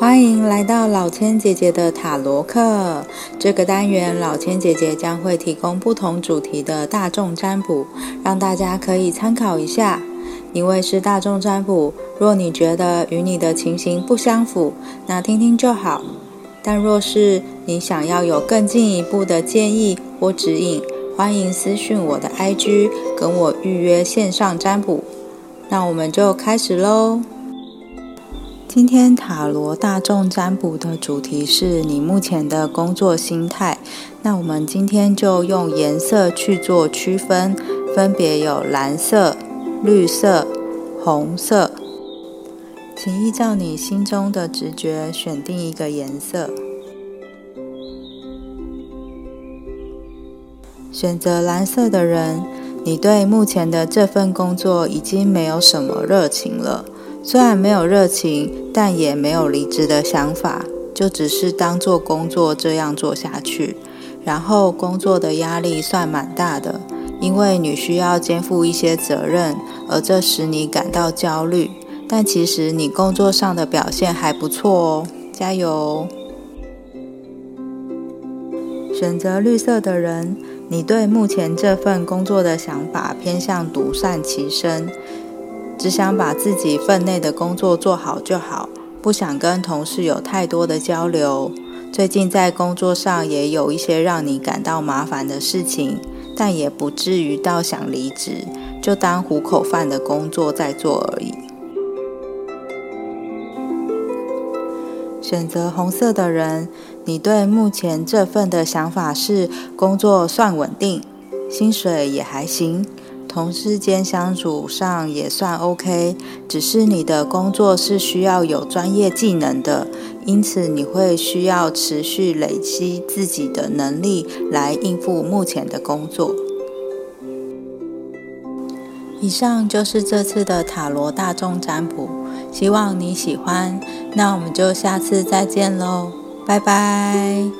欢迎来到老千姐姐的塔罗课。这个单元，老千姐姐将会提供不同主题的大众占卜，让大家可以参考一下。因为是大众占卜，若你觉得与你的情形不相符，那听听就好。但若是你想要有更进一步的建议或指引，欢迎私讯我的 IG，跟我预约线上占卜。那我们就开始喽。今天塔罗大众占卜的主题是你目前的工作心态。那我们今天就用颜色去做区分，分别有蓝色、绿色、红色。请依照你心中的直觉选定一个颜色。选择蓝色的人，你对目前的这份工作已经没有什么热情了。虽然没有热情，但也没有离职的想法，就只是当做工作这样做下去。然后工作的压力算蛮大的，因为你需要肩负一些责任，而这使你感到焦虑。但其实你工作上的表现还不错哦，加油！选择绿色的人，你对目前这份工作的想法偏向独善其身。只想把自己份内的工作做好就好，不想跟同事有太多的交流。最近在工作上也有一些让你感到麻烦的事情，但也不至于到想离职，就当糊口饭的工作在做而已。选择红色的人，你对目前这份的想法是工作算稳定，薪水也还行。同事间相处上也算 OK，只是你的工作是需要有专业技能的，因此你会需要持续累积自己的能力来应付目前的工作。以上就是这次的塔罗大众占卜，希望你喜欢。那我们就下次再见喽，拜拜。